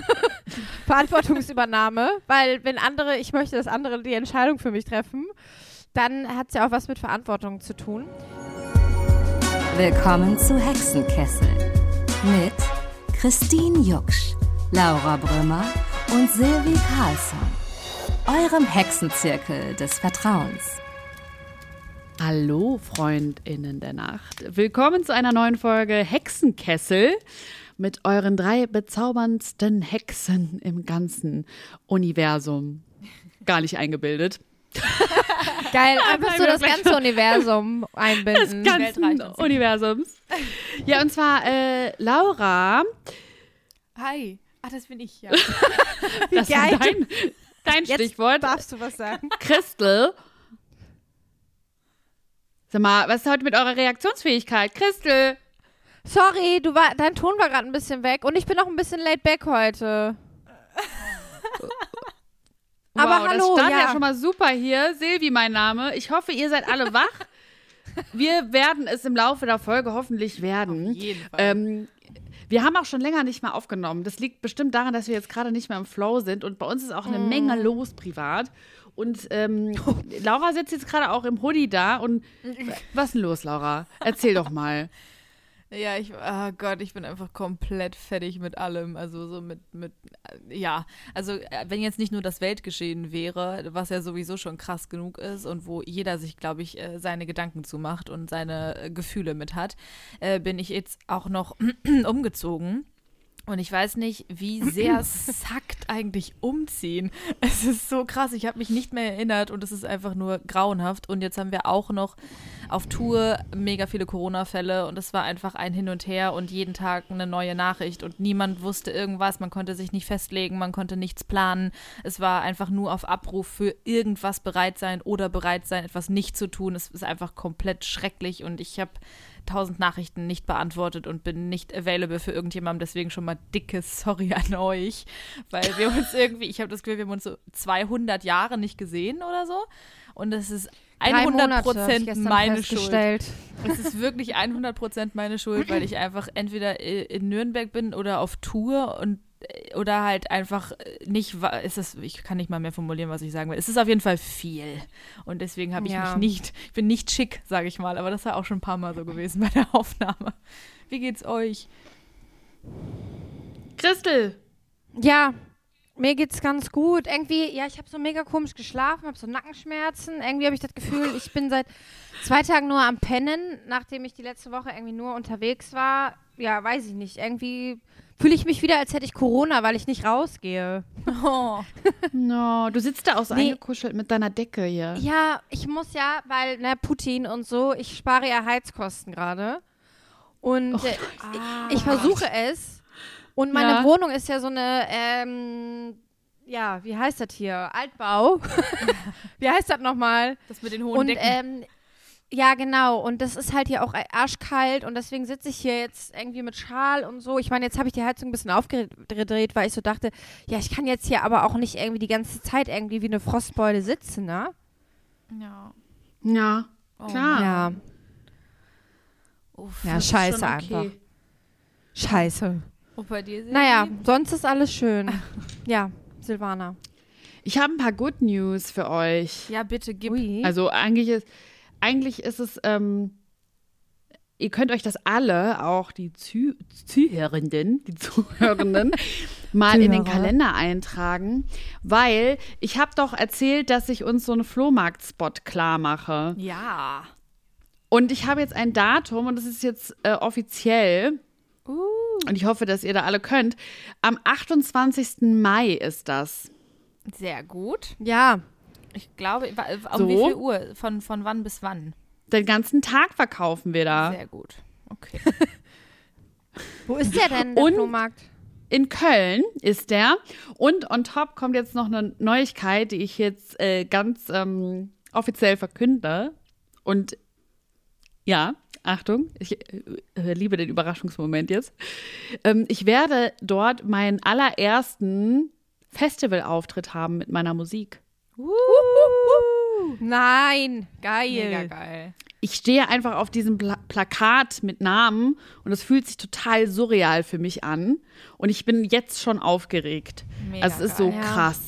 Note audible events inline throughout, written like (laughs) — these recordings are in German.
(laughs) Verantwortungsübernahme, weil wenn andere, ich möchte, dass andere die Entscheidung für mich treffen, dann hat es ja auch was mit Verantwortung zu tun. Willkommen zu Hexenkessel mit Christine Jucksch, Laura Brümmer und Silvi Carlsson, eurem Hexenzirkel des Vertrauens. Hallo, Freundinnen der Nacht. Willkommen zu einer neuen Folge Hexenkessel mit euren drei bezauberndsten Hexen im ganzen Universum. Gar nicht eingebildet. Geil, (laughs) einfach so das ganze Universum einbinden. Des ganzen Universums. Ja, und zwar äh, Laura. Hi. Ach, das bin ich, ja. (laughs) das ist dein, dein Jetzt Stichwort. darfst du was sagen. Christel. Sag mal, was ist heute mit eurer Reaktionsfähigkeit? Christel. Sorry, du war, dein Ton war gerade ein bisschen weg und ich bin auch ein bisschen laid back heute. (laughs) Aber wow, hallo, das startet ja. ja. schon mal super hier. Silvi, mein Name. Ich hoffe, ihr seid alle wach. (laughs) Wir werden es im Laufe der Folge hoffentlich werden. Auf jeden Fall. Ähm, wir haben auch schon länger nicht mehr aufgenommen. Das liegt bestimmt daran, dass wir jetzt gerade nicht mehr im Flow sind und bei uns ist auch eine Mm. Menge los privat. Und ähm, (laughs) Laura sitzt jetzt gerade auch im Hoodie da und was ist denn los, Laura? Erzähl doch mal. Ja, ich, oh Gott, ich bin einfach komplett fertig mit allem. Also so mit, mit, ja, also äh, wenn jetzt nicht nur das Weltgeschehen wäre, was ja sowieso schon krass genug ist und wo jeder sich, glaube ich, äh, seine Gedanken zu macht und seine äh, Gefühle mit hat, bin ich jetzt auch noch (clears throat) umgezogen. Und ich weiß nicht, wie sehr sackt eigentlich umziehen. (laughs) Es ist so krass. Ich habe mich nicht mehr erinnert und es ist einfach nur grauenhaft. Und jetzt haben wir auch noch auf Tour mega viele Corona-Fälle und es war einfach ein Hin und Her und jeden Tag eine neue Nachricht und niemand wusste irgendwas. Man konnte sich nicht festlegen, man konnte nichts planen. Es war einfach nur auf Abruf für irgendwas bereit sein oder bereit sein, etwas nicht zu tun. Es ist einfach komplett schrecklich und ich habe tausend Nachrichten nicht beantwortet und bin nicht available für irgendjemandem. Deswegen schon mal dickes Sorry an euch, weil wir uns (laughs) irgendwie, ich habe das Gefühl, wir haben uns so 200 Jahre nicht gesehen oder so. Und das ist Drei 100 Monate, hab ich Prozent meine Schuld. Es ist wirklich 100 Prozent meine Schuld, weil ich einfach entweder in Nürnberg bin oder auf Tour und oder halt einfach äh, nicht, ist es, ich kann nicht mal mehr formulieren, was ich sagen will. Es ist auf jeden Fall viel. Und deswegen habe ich Ja. mich nicht, ich bin nicht schick, sage ich mal, aber das war auch schon ein paar Mal so gewesen bei der (laughs) Aufnahme. Wie geht's euch? Christel. Ja, mir geht's ganz gut. Irgendwie, ja, ich habe so mega komisch geschlafen, habe so Nackenschmerzen. Irgendwie habe ich das Gefühl, ich bin seit zwei Tagen nur am Pennen, nachdem ich die letzte Woche irgendwie nur unterwegs war. Ja, weiß ich nicht. Irgendwie fühle ich mich wieder, als hätte ich Corona, weil ich nicht rausgehe. Oh, (laughs) No, du sitzt da auch so Nee. eingekuschelt mit deiner Decke hier. Ja, ich muss ja, weil, ne, Putin und so, ich spare ja Heizkosten gerade. Und äh, ich, ich versuche es. Und meine Ja. Wohnung ist ja so eine, ähm, ja, wie heißt das hier? Altbau. (laughs) wie heißt das nochmal? das mit den hohen Und Decken. ähm, ja, genau. Und das ist halt hier auch arschkalt und deswegen sitze ich hier jetzt irgendwie mit Schal und so. Ich meine, jetzt habe ich die Heizung ein bisschen aufgedreht, weil ich so dachte, ja, ich kann jetzt hier aber auch nicht irgendwie die ganze Zeit irgendwie wie eine Frostbeule sitzen, ne? ja. Ja, Oh, klar. Ja. Uff. Ja, scheiße schon einfach. okay. Scheiße. Und bei dir? Naja, sonst ist alles schön. (laughs) Ja, Silvana. Ich habe ein paar Good News für euch. Ja, bitte gib. Ui. Also eigentlich ist, eigentlich ist es, ähm, ihr könnt euch das alle, auch die Zuh Zuhörenden, die Zuhörenden, (laughs) mal in den Zuhörer. Kalender eintragen, weil ich habe doch erzählt, dass ich uns so einen Flohmarkt-Spot klar mache. Ja. Und ich habe jetzt ein Datum und das ist jetzt äh, offiziell. Und ich hoffe, dass ihr da alle könnt. Am 28. Mai ist das. Sehr gut. Ja, Ich glaube, wa- um So. wie viel Uhr? Von, von wann bis wann? Den ganzen Tag verkaufen wir da. Sehr gut. Okay. (laughs) wo ist der denn, der Und- Flohmarkt? In Köln ist der. Und on top kommt jetzt noch eine Neuigkeit, die ich jetzt äh, ganz ähm, offiziell verkünde. Und ja, Achtung, ich äh, liebe den Überraschungsmoment jetzt. Ähm, ich werde dort meinen allerersten Festivalauftritt haben mit meiner Musik. Nein, geil. Mega geil. ich stehe einfach auf diesem Pla Plakat mit Namen und es fühlt sich total surreal für mich an. Und ich bin jetzt schon aufgeregt. Mega also es ist so geil. Ja. krass.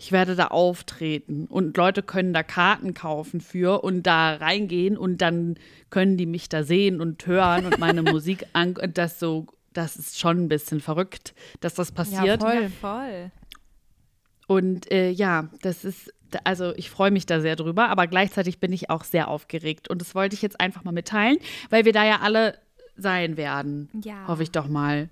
Ich werde da auftreten und Leute können da Karten kaufen für und da reingehen und dann können die mich da sehen und hören und meine (laughs) Musik an. Und das so, das ist schon ein bisschen verrückt, dass das passiert. voll. Ja, voll. Und äh, ja, das ist, also ich freue mich da sehr drüber, aber gleichzeitig bin ich auch sehr aufgeregt. Und das wollte ich jetzt einfach mal mitteilen, weil wir da ja alle sein werden. Ja. Hoffe ich doch mal.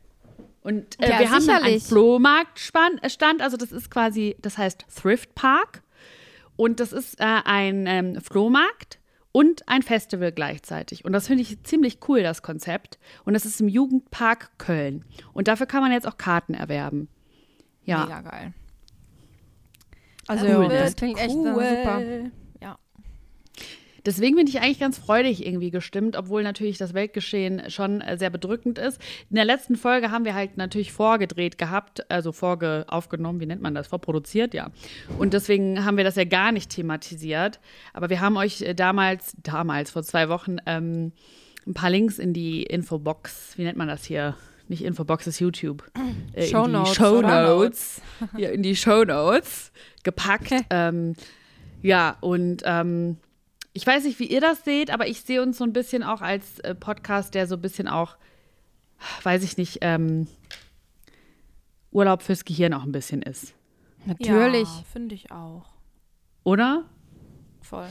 Und äh, Ja, wir haben dann einen sicherlich. Flohmarktstand, also das ist quasi, das heißt Thrift Park. Und das ist äh, ein ähm, Flohmarkt und ein Festival gleichzeitig. Und das finde ich ziemlich cool, das Konzept. Und das ist im Jugendpark Köln. Und dafür kann man jetzt auch Karten erwerben. Ja. Mega geil. Also, Cool, ne? das klingt echt äh, super. Ja. Deswegen bin ich eigentlich ganz freudig irgendwie gestimmt, obwohl natürlich das Weltgeschehen schon äh, sehr bedrückend ist. In der letzten Folge haben wir halt natürlich vorgedreht gehabt, also vorge aufgenommen, wie nennt man das? Vorproduziert, ja. Und deswegen haben wir das ja gar nicht thematisiert. Aber wir haben euch äh, damals, damals, vor zwei Wochen, ähm, ein paar Links in die Infobox, wie nennt man das hier? Nicht Infobox, ist YouTube. (clears throat) Äh, Shownotes, In die Show? Notes. (laughs) Ja, in die Show Notes gepackt. ähm, ja, und ähm, ich weiß nicht, wie ihr das seht, aber ich sehe uns so ein bisschen auch als äh, Podcast, der so ein bisschen auch, weiß ich nicht, ähm, Urlaub fürs Gehirn auch ein bisschen ist. Natürlich. Ja, finde ich auch. Oder? Voll.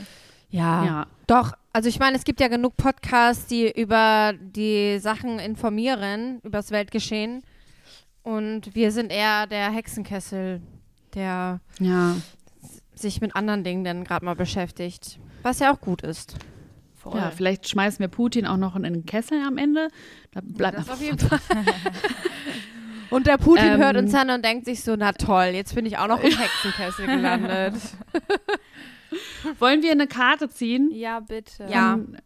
Ja. Ja. Doch, also ich meine, es gibt ja genug Podcasts, die über die Sachen informieren, über das Weltgeschehen. Und wir sind eher der Hexenkessel, der Ja. sich mit anderen Dingen dann gerade mal beschäftigt. Was ja auch gut ist. Voll. Ja, vielleicht schmeißen wir Putin auch noch in den Kessel am Ende. Da bleibt Das auf jeden Fall. (laughs) Und der Putin Ähm. hört uns an und denkt sich so, na toll, jetzt bin ich auch noch im Hexenkessel gelandet. (laughs) (laughs) Wollen wir eine Karte ziehen? Ja, bitte. Ja. Und,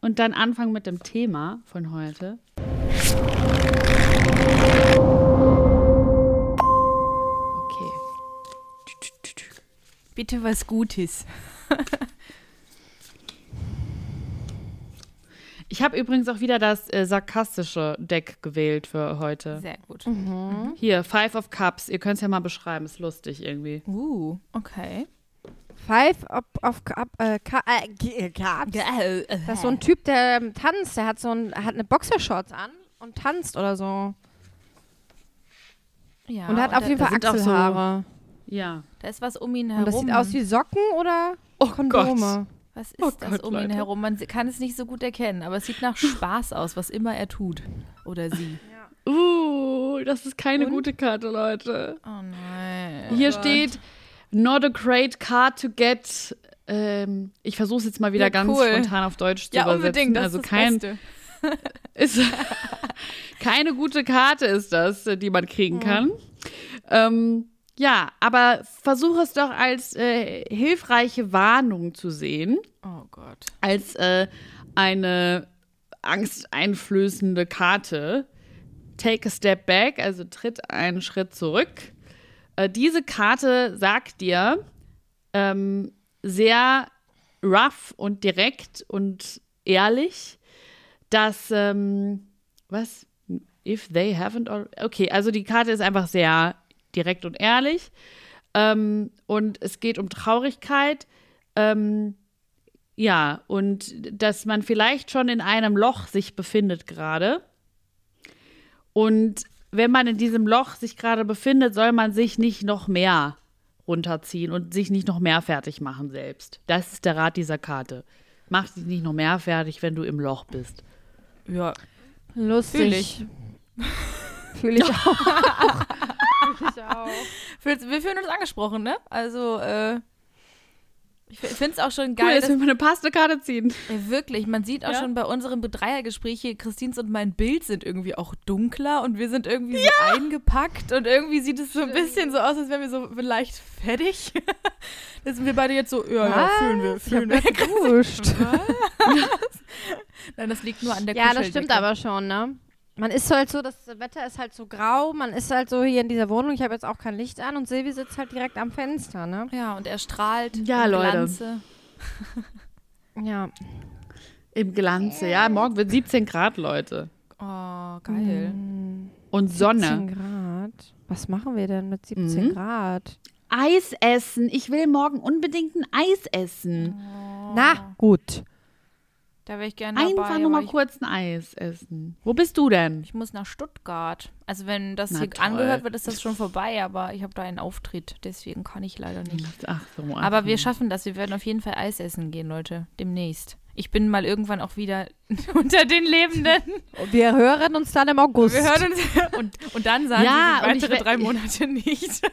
und dann anfangen mit dem Thema von heute. Okay. Bitte was Gutes. Ich habe übrigens auch wieder das äh, sarkastische Deck gewählt für heute. Sehr gut. Hier, Five of Cups. Ihr könnt es ja mal beschreiben. Ist lustig irgendwie. Uh, okay. Five of, of Cup, äh, äh, G- Cups. Das ist so ein Typ, der ähm, tanzt. Der hat so ein, hat eine Boxershorts an und tanzt oder so. Ja, und hat auf da, jeden Fall auch so- Achselhaare. Ja. da ist was um ihn und herum. das sieht aus wie Socken oder Oh Kondome. was ist Oh das Gott, um ihn Leute. herum? Man kann es nicht so gut erkennen, aber es sieht nach (laughs) Spaß aus, was immer er tut. Oder sie. Uh, das ist keine Und? gute Karte, Leute. Oh nein. Hier steht, not a great card to get. Ähm, ich versuche es jetzt mal wieder Ja, ganz cool. spontan auf Deutsch zu Ja, übersetzen. unbedingt. Das also ist das kein, Beste. (laughs) ist (laughs) keine gute Karte ist das, äh, die man kriegen kann. Ähm, ja, aber versuche es doch als äh, hilfreiche Warnung zu sehen, Oh Gott. als äh, eine angsteinflößende Karte. Take a step back, also tritt einen Schritt zurück. Äh, diese Karte sagt dir ähm, sehr rough und direkt und ehrlich, dass ähm, was? If they haven't al- Okay, also die Karte ist einfach sehr direkt und ehrlich. Ähm, und es geht um Traurigkeit. Ähm, ja, und dass man vielleicht schon in einem Loch sich befindet gerade. Und wenn man in diesem Loch sich gerade befindet, soll man sich nicht noch mehr runterziehen und sich nicht noch mehr fertig machen selbst. Das ist der Rat dieser Karte. Mach dich nicht noch mehr fertig, wenn du im Loch bist. Ja, Lustig. Fühl ich. Fühle ich auch. Fühl ich auch. (laughs) Fühl- wir fühlen uns angesprochen, ne? Also, äh, ich finde es auch schon Cool, geil, jetzt dass, will man eine passende Karte ziehen. Ja, wirklich, man sieht auch Ja? schon bei unserem Dreiergespräch hier, Christins und mein Bild sind irgendwie auch dunkler und wir sind irgendwie so eingepackt und irgendwie sieht es so ein bisschen so aus, als wären wir so leicht fertig. (laughs) da sind wir beide jetzt so, ja, ja, fühlen wir, fühlen wir. (laughs) (laughs) Nein, das liegt nur an der Ja, das stimmt aber schon, ne? Man ist halt so, das Wetter ist halt so grau, man ist halt so hier in dieser Wohnung, ich habe jetzt auch kein Licht an und Silvi sitzt halt direkt am Fenster, ne? Ja, und er strahlt Ja, im Leute. Glanze. (laughs) Ja. Im Glanze, ja. Morgen wird 17 Grad, Leute. Oh, geil. Und 17 Sonne. Grad. Was machen wir denn mit 17 Mhm. Grad? Eis essen. Ich will morgen unbedingt ein Eis essen. Na, gut. Da wäre ich gerne Einfach dabei. nur aber mal kurz ein Eis essen. Wo bist du denn? ich muss nach Stuttgart. Also wenn das Na hier toll. angehört wird, ist das schon vorbei, aber ich habe da einen Auftritt, deswegen kann ich leider nicht. Ach so. Aber wir schaffen das. Wir werden auf jeden Fall Eis essen gehen, Leute. Demnächst. Ich bin mal irgendwann auch wieder (laughs) unter den Lebenden. Wir hören uns dann im August. Wir hören uns. (laughs) Und, und dann sagen Ja, ich weitere we- drei Monate nicht. (laughs)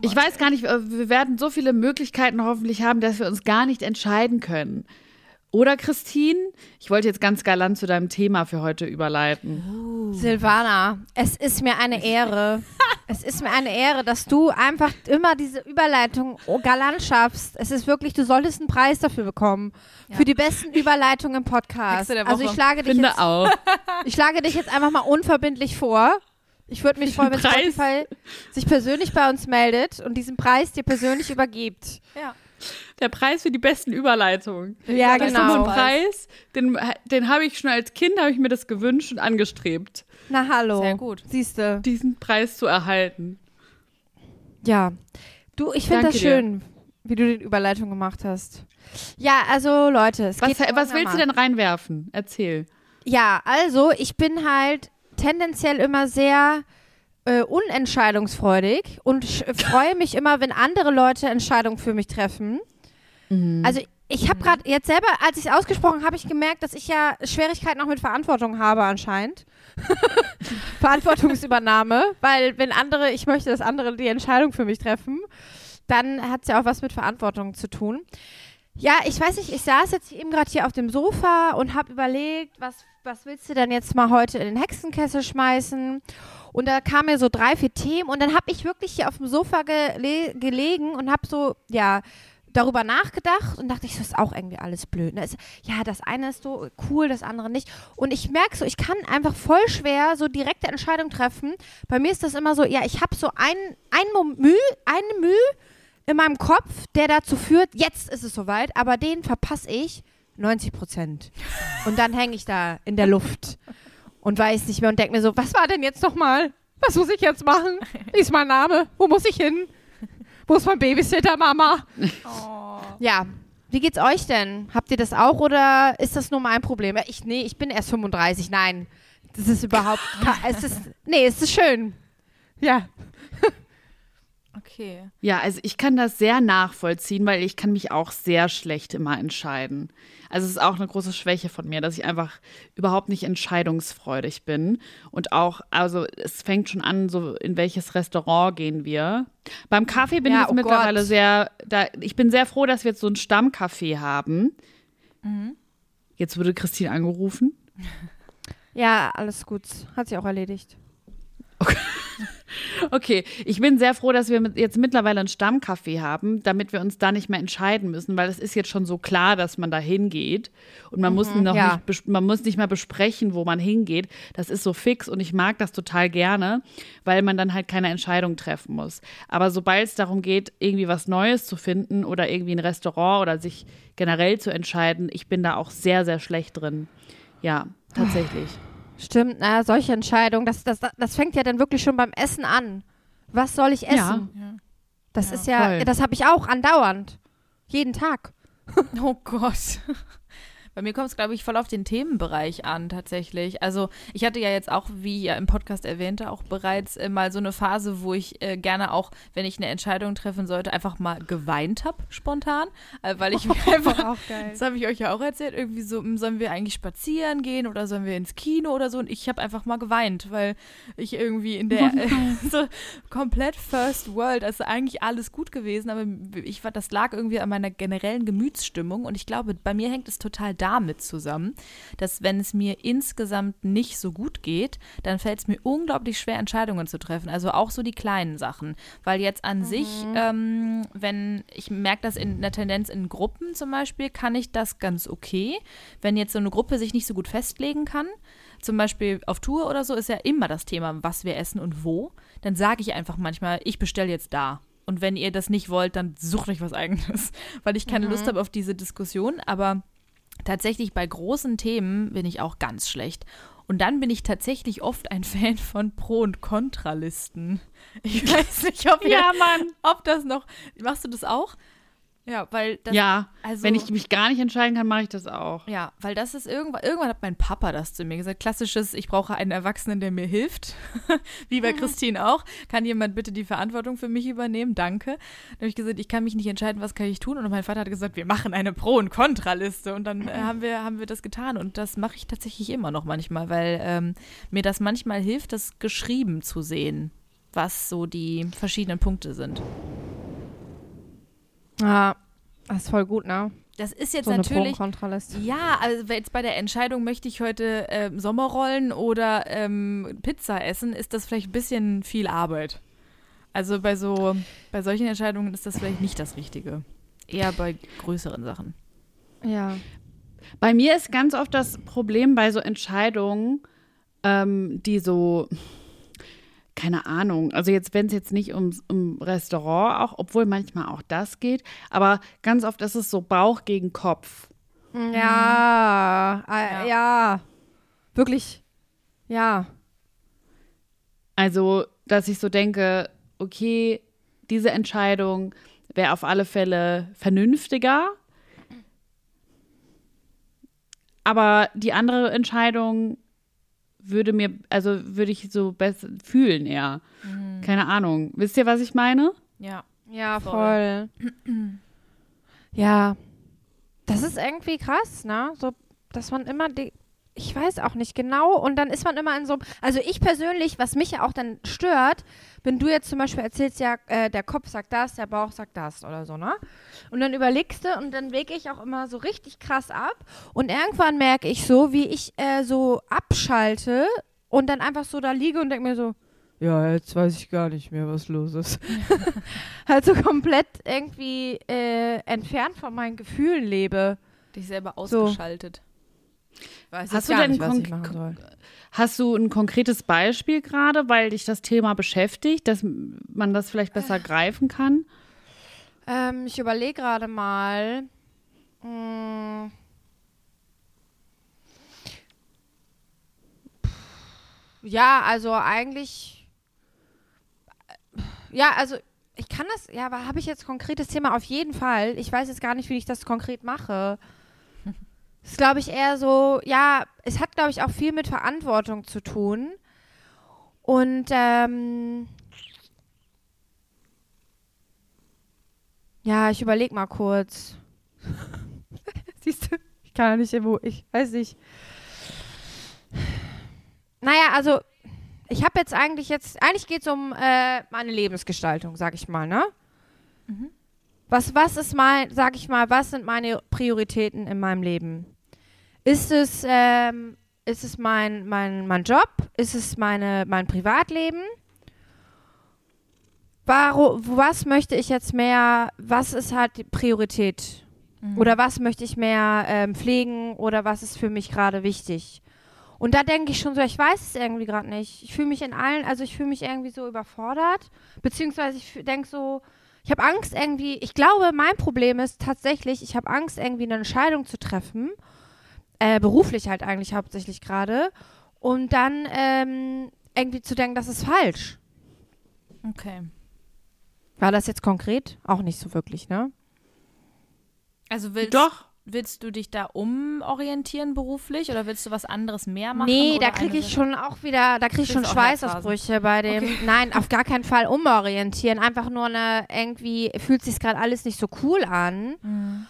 Ich weiß gar nicht, äh, wir werden so viele Möglichkeiten hoffentlich haben, dass wir uns gar nicht entscheiden können. Oder Christine? Ich wollte jetzt ganz galant zu deinem Thema für heute überleiten. Silvana, es ist mir eine Ehre. (laughs) es ist mir eine Ehre, dass du einfach immer diese Überleitung oh, galant schaffst. Es ist wirklich, du solltest einen Preis dafür bekommen. Für die besten Überleitungen im Podcast. Also ich schlage, dich Finde jetzt, auch. (laughs) ich schlage dich jetzt einfach mal unverbindlich vor. Ich würde mich freuen, wenn? Spotify sich persönlich bei uns meldet und diesen Preis dir persönlich übergibt. Ja. Der Preis für die besten Überleitungen. Ja, das Das ist so genau. ein Preis, den, den habe ich schon als Kind, habe ich mir das gewünscht und angestrebt, Na hallo. Sehr gut. Siehste. diesen Preis zu erhalten. Ja. Du, ich finde das dir. schön, wie du die Überleitung gemacht hast. Ja, also Leute, es Was, geht was willst du denn reinwerfen? Erzähl. Ja, also ich bin halt tendenziell immer sehr äh, unentscheidungsfreudig und freue mich immer, wenn andere Leute Entscheidungen für mich treffen. Also ich habe gerade jetzt selber, als ich es ausgesprochen habe, ich gemerkt, dass ich ja Schwierigkeiten auch mit Verantwortung habe anscheinend. (laughs) Verantwortungsübernahme, weil wenn andere, ich möchte, dass andere die Entscheidung für mich treffen, dann hat es ja auch was mit Verantwortung zu tun. Ja, ich weiß nicht, ich saß jetzt eben gerade hier auf dem Sofa und habe überlegt, was, was willst du denn jetzt mal heute in den Hexenkessel schmeißen? Und da kamen mir so drei, vier Themen und dann habe ich wirklich hier auf dem Sofa gele gelegen und habe so, ja, darüber nachgedacht und dachte ich, das ist auch irgendwie alles blöd. Ne? Ja, das eine ist so cool, das andere nicht. Und ich merke so, ich kann einfach voll schwer so direkte Entscheidungen treffen. Bei mir ist das immer so, ja, ich habe so ein, ein Mühe, eine Mühe in meinem Kopf, der dazu führt, jetzt ist es soweit, aber den verpasse ich 90 Prozent. Und dann hänge ich da in der Luft und weiß nicht mehr und denke mir so, was war denn jetzt nochmal? Was muss ich jetzt machen? Wie ist mein Name? Wo muss ich hin? Wo ist mein Babysitter, Mama? Ja. Wie geht's euch denn? Habt ihr das auch oder ist das nur mein Problem? Ja, Ich, nee, ich bin erst 35. Nein, das ist überhaupt. (laughs) es ist, nee, es ist schön. Ja. Okay. Ja, also ich kann das sehr nachvollziehen, weil ich kann mich auch sehr schlecht immer entscheiden. Also es ist auch eine große Schwäche von mir, dass ich einfach überhaupt nicht entscheidungsfreudig bin. Und auch, also es fängt schon an, so in welches Restaurant gehen wir. Beim Kaffee bin Ja, ich jetzt oh mittlerweile Gott. sehr, da, ich bin sehr froh, dass wir jetzt so ein Stammcafé haben. Jetzt wurde Christine angerufen. Ja, alles gut. Hat sich auch erledigt. (laughs) Okay, ich bin sehr froh, dass wir jetzt mittlerweile ein Stammcafé haben, damit wir uns da nicht mehr entscheiden müssen, weil es ist jetzt schon so klar, dass man da hingeht und man muss noch ja. nicht, man muss nicht mehr besprechen, wo man hingeht. Das ist so fix und ich mag das total gerne, weil man dann halt keine Entscheidung treffen muss. Aber sobald es darum geht, irgendwie was Neues zu finden oder irgendwie ein Restaurant oder sich generell zu entscheiden, ich bin da auch sehr, sehr schlecht drin. Ja, tatsächlich. Stimmt, na, solche Entscheidungen, das, das, das fängt ja dann wirklich schon beim Essen an. Was soll ich essen? Ja. Das Ja, ist ja, voll. das habe ich auch andauernd. Jeden Tag. Oh Gott. Bei mir kommt es, glaube ich, voll auf den Themenbereich an, tatsächlich. Also, ich hatte ja jetzt auch, wie ja im Podcast erwähnte, auch bereits äh, mal so eine Phase, wo ich äh, gerne auch, wenn ich eine Entscheidung treffen sollte, einfach mal geweint habe, spontan. Äh, weil ich (laughs) mir einfach auch geil. Das habe ich euch ja auch erzählt. Irgendwie so, hm, sollen wir eigentlich spazieren gehen oder sollen wir ins Kino oder so? Und ich habe einfach mal geweint, weil ich irgendwie in der äh, (laughs) so komplett First World, also eigentlich alles gut gewesen, aber ich war, das lag irgendwie an meiner generellen Gemütsstimmung und ich glaube, bei mir hängt es total damit zusammen, dass wenn es mir insgesamt nicht so gut geht, dann fällt es mir unglaublich schwer, Entscheidungen zu treffen. Also auch so die kleinen Sachen, weil jetzt an sich, ähm, wenn ich merke das in einer Tendenz in Gruppen zum Beispiel, kann ich das ganz okay. Wenn jetzt so eine Gruppe sich nicht so gut festlegen kann, zum Beispiel auf Tour oder so, ist ja immer das Thema, was wir essen und wo, dann sage ich einfach manchmal, ich bestelle jetzt da. Und wenn ihr das nicht wollt, dann sucht euch was eigenes, (laughs) weil ich keine Lust habe auf diese Diskussion. Aber tatsächlich bei großen Themen bin ich auch ganz schlecht. Und dann bin ich tatsächlich oft ein (laughs) Fan von Pro- und Kontralisten. Ich weiß nicht, ob, ihr, Ja, Mann. ob das noch. Machst du das auch? Ja, weil das. ja, also- wenn ich mich gar nicht entscheiden kann, mache ich das auch. Ja, weil das ist irgendwann, irgendwann hat mein Papa das zu mir gesagt. Klassisches, ich brauche einen Erwachsenen, der mir hilft. (laughs) Wie bei Christine auch. Kann jemand bitte die Verantwortung für mich übernehmen? Danke. Dann habe ich gesagt, ich kann mich nicht entscheiden, was kann ich tun. Und mein Vater hat gesagt, wir machen eine Pro- und Kontraliste. Und dann äh, haben, wir, haben wir das getan. Und das mache ich tatsächlich immer noch manchmal, weil ähm, mir das manchmal hilft, das geschrieben zu sehen, was so die verschiedenen Punkte sind. Ja, das ist voll gut, ne? Das ist jetzt So natürlich. Ja, also jetzt bei der Entscheidung, möchte ich heute ähm, Sommerrollen oder ähm, Pizza essen, ist das vielleicht ein bisschen viel Arbeit. Also bei so, bei solchen Entscheidungen ist das vielleicht nicht das Richtige. Eher bei größeren Sachen. Ja. Bei mir ist ganz oft das Problem bei so Entscheidungen, ähm, die so, keine Ahnung, also jetzt, wenn es jetzt nicht ums um Restaurant auch, obwohl manchmal auch das geht, aber ganz oft ist es so Bauch gegen Kopf. Ja, äh, ja. Wirklich. Ja. Also, dass ich so denke, okay, diese Entscheidung wäre auf alle Fälle vernünftiger. Aber die andere Entscheidung würde mir, also würde ich so besser fühlen eher. Keine Ahnung. Wisst ihr, was ich meine? Ja. Ja, Voll. voll. (clears throat) ja. Das ist irgendwie krass, ne? So, dass man immer die. Ich weiß auch nicht genau. Und dann ist man immer in so. Also ich persönlich, was mich ja auch dann stört, wenn du jetzt zum Beispiel erzählst, ja, äh, der Kopf sagt das, der Bauch sagt das oder so, ne? Und dann überlegst du und dann wege ich auch immer so richtig krass ab. Und irgendwann merke ich so, wie ich äh, so abschalte und dann einfach so da liege und denke mir so, ja, jetzt weiß ich gar nicht mehr, was los ist. (laughs) halt so komplett irgendwie äh, entfernt von meinen Gefühlen lebe. Dich selber So. Weiß Hast du denn nicht, was ich machen soll. Hast du ein konkretes Beispiel gerade, weil dich das Thema beschäftigt, dass man das vielleicht besser greifen kann? Ähm, ich überlege gerade mal. Hm. Ja, also eigentlich. Ja, also ich kann das. Ja, aber habe ich jetzt konkretes Thema? Auf jeden Fall. Ich weiß jetzt gar nicht, wie ich das konkret mache. Das ist, glaube ich, eher so. Ja, es hat, glaube ich, auch viel mit Verantwortung zu tun. Und ähm, Ja, ich überleg mal kurz. (laughs) Siehst du, ich kann ja nicht wo, ich weiß nicht. Naja, also ich habe jetzt eigentlich jetzt, eigentlich geht es um äh, meine Lebensgestaltung, sag ich mal, ne? Was, was ist mein, sag ich mal, was sind meine Prioritäten in meinem Leben? Ist es, ähm, ist es mein, mein, mein Job? Ist es meine, mein Privatleben? Warum, was möchte ich jetzt mehr, was ist halt die Priorität? Oder was möchte ich mehr ähm, pflegen oder was ist für mich gerade wichtig? Und da denke ich schon so, ich weiß es irgendwie gerade nicht. Ich fühle mich in allen, also ich fühle mich irgendwie so überfordert, beziehungsweise ich denke so, ich habe Angst irgendwie, ich glaube, mein Problem ist tatsächlich, ich habe Angst irgendwie eine Entscheidung zu treffen, äh, beruflich halt eigentlich hauptsächlich gerade, und dann ähm, irgendwie zu denken, das ist falsch. Okay. War das jetzt konkret? Auch nicht so wirklich, ne? Also willst, Doch. willst du dich da umorientieren beruflich oder willst du was anderes mehr machen? Nee, da kriege ich schon auch wieder, da kriege ich schon Schweißausbrüche bei dem. Okay. Nein, auf gar keinen Fall umorientieren. Einfach nur eine, irgendwie fühlt sich gerade alles nicht so cool an. Mhm.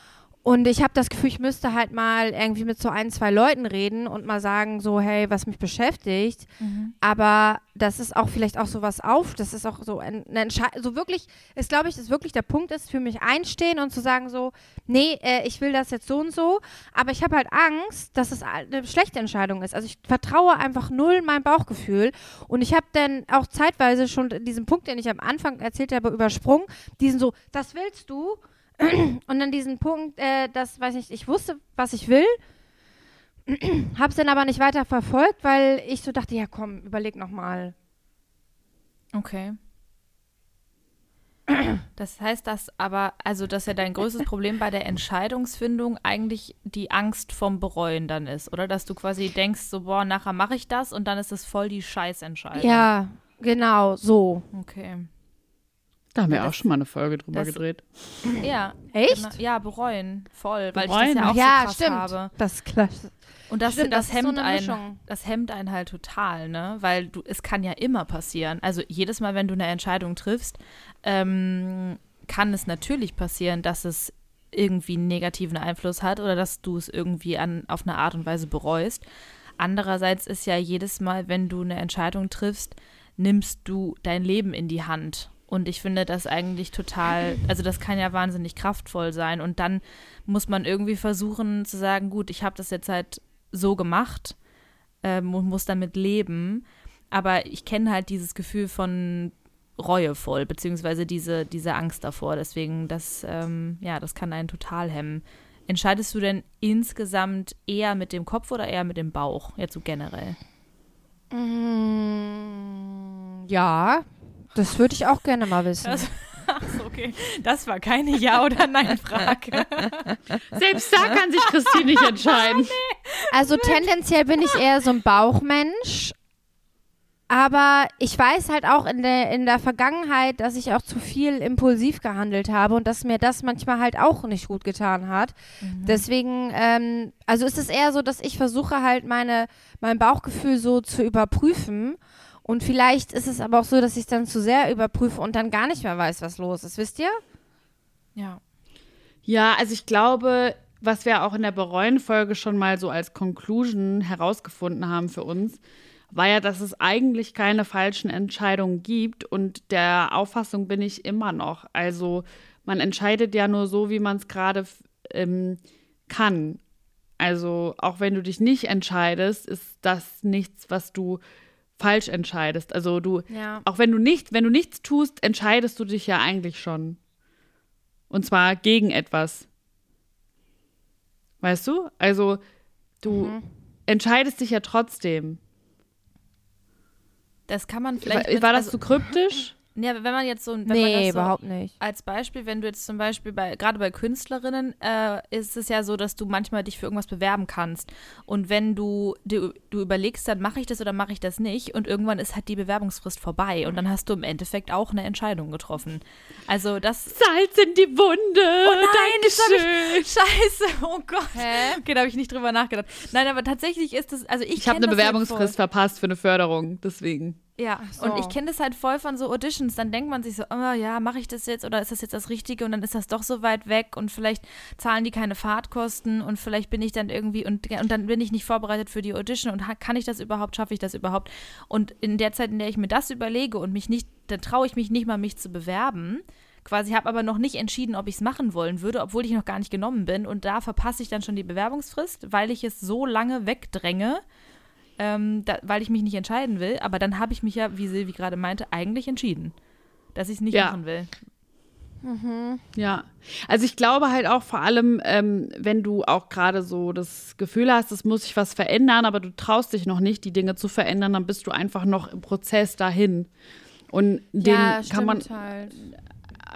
Und ich habe das Gefühl, ich müsste halt mal irgendwie mit so ein, zwei Leuten reden und mal sagen, so, hey, was mich beschäftigt. Mhm. Aber das ist auch vielleicht auch so was auf, das ist auch so ein- eine Entscheidung, so wirklich, ist glaube ich, dass wirklich der Punkt ist, für mich einstehen und zu sagen so, nee, äh, ich will das jetzt so und so, aber ich habe halt Angst, dass es eine schlechte Entscheidung ist. Also ich vertraue einfach null meinem Bauchgefühl und ich habe dann auch zeitweise schon diesen Punkt, den ich am Anfang erzählt habe, übersprungen, diesen so, das willst du und dann diesen Punkt, äh, das weiß ich, ich wusste, was ich will, hab's dann aber nicht weiter verfolgt, weil ich so dachte, ja komm, überleg noch mal. Okay. Das heißt, dass aber, also dass ja dein größtes Problem bei der Entscheidungsfindung eigentlich die Angst vom Bereuen dann ist, oder? Dass du quasi denkst, so, boah, nachher mache ich das und dann ist es voll die Scheißentscheidung. Ja, genau, so. Okay. Da haben wir Ja, auch das- schon mal eine Folge drüber das- gedreht. Ja. Echt? Genau. Ja, bereuen. Voll. Weil Bereuen? ich das ja auch ja, so krass stimmt. habe. Das ist klasse. Und das, Stimmt, das, das ist so hemmt eine einen, Mischung. das hemmt einen halt total, ne? Weil du, es kann ja immer passieren. Also jedes Mal, wenn du eine Entscheidung triffst, ähm, kann es natürlich passieren, dass es irgendwie einen negativen Einfluss hat oder dass du es irgendwie an, auf eine Art und Weise bereust. Andererseits ist ja jedes Mal, wenn du eine Entscheidung triffst, nimmst du dein Leben in die Hand. Und ich finde das eigentlich total, also das kann ja wahnsinnig kraftvoll sein. Und dann muss man irgendwie versuchen zu sagen, gut, ich habe das jetzt halt so gemacht ähm, und muss damit leben. Aber ich kenne halt dieses Gefühl von reuevoll, beziehungsweise diese, diese Angst davor. Deswegen, das, ähm, ja, das kann einen total hemmen. Entscheidest du denn insgesamt eher mit dem Kopf oder eher mit dem Bauch? Jetzt so generell. Mm, ja, das würde ich auch gerne mal wissen. Das- (laughs) Achso, okay. Das war keine Ja- oder Nein-Frage. (laughs) Selbst da kann sich Christine nicht entscheiden. (laughs) Also tendenziell bin ich eher so ein Bauchmensch. Aber ich weiß halt auch in der, in der Vergangenheit, dass ich auch zu viel impulsiv gehandelt habe und dass mir das manchmal halt auch nicht gut getan hat. Deswegen, ähm, also ist es eher so, dass ich versuche halt meine, mein Bauchgefühl so zu überprüfen. Und vielleicht ist es aber auch so, dass ich es dann zu sehr überprüfe und dann gar nicht mehr weiß, was los ist. Wisst ihr? Ja. Ja, also ich glaube, was wir auch in der Bereuen-Folge schon mal so als Conclusion herausgefunden haben für uns, war ja, dass es eigentlich keine falschen Entscheidungen gibt und der Auffassung bin ich immer noch. Also man entscheidet ja nur so, wie man es gerade ähm, kann. Also auch wenn du dich nicht entscheidest, ist das nichts, was du falsch entscheidest. Also du, Ja. auch wenn du nicht, wenn du nichts tust, entscheidest du dich ja eigentlich schon. Und zwar gegen etwas. Weißt du? Also du entscheidest dich ja trotzdem. Das kann man War, vielleicht. mit- war das also, zu kryptisch? Ja, wenn man jetzt so. Wenn Nee, das so, überhaupt nicht. Als Beispiel, wenn du jetzt zum Beispiel bei, gerade bei Künstlerinnen, äh, ist es ja so, dass du manchmal dich für irgendwas bewerben kannst. Und wenn du, du, du überlegst, dann mache ich das oder mache ich das nicht und irgendwann ist halt die Bewerbungsfrist vorbei und dann hast du im Endeffekt auch eine Entscheidung getroffen. Also das. Salz in die Wunde. Oh nein, das hab Dankeschön. Scheiße, oh Gott. Hä? Okay, da habe ich nicht drüber nachgedacht. Nein, aber tatsächlich ist das, also ich Ich habe eine das Bewerbungsfrist verpasst für eine Förderung, deswegen. Ja, so. und ich kenne das halt voll von so Auditions. Dann denkt man sich so, oh ja, mache ich das jetzt oder ist das jetzt das Richtige und dann ist das doch so weit weg und vielleicht zahlen die keine Fahrtkosten und vielleicht bin ich dann irgendwie und, und dann bin ich nicht vorbereitet für die Audition und kann ich das überhaupt, schaffe ich das überhaupt? Und in der Zeit, in der ich mir das überlege und mich nicht, dann traue ich mich nicht mal, mich zu bewerben. Quasi habe aber noch nicht entschieden, ob ich es machen wollen würde, obwohl ich noch gar nicht genommen bin. Und da verpasse ich dann schon die Bewerbungsfrist, weil ich es so lange wegdränge, ähm, da, weil ich mich nicht entscheiden will. Aber dann habe ich mich ja, wie Silvi gerade meinte, eigentlich entschieden, dass ich es nicht Ja. machen will. Ja, also ich glaube halt auch vor allem, ähm, wenn du auch gerade so das Gefühl hast, es muss sich was verändern, aber du traust dich noch nicht, die Dinge zu verändern, dann bist du einfach noch im Prozess dahin. Und den ja, kann man, stimmt halt.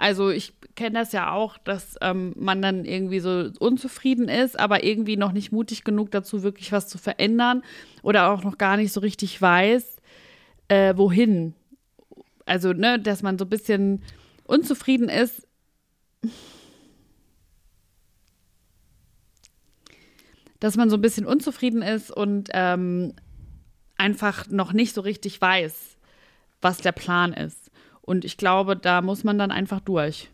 Also ich kenne das ja auch, dass ähm, man dann irgendwie so unzufrieden ist, aber irgendwie noch nicht mutig genug dazu, wirklich was zu verändern oder auch noch gar nicht so richtig weiß, äh, wohin. Also, ne, dass man so ein bisschen unzufrieden ist. Dass man so ein bisschen unzufrieden ist und ähm, einfach noch nicht so richtig weiß, was der Plan ist. Und ich glaube, da muss man dann einfach durch.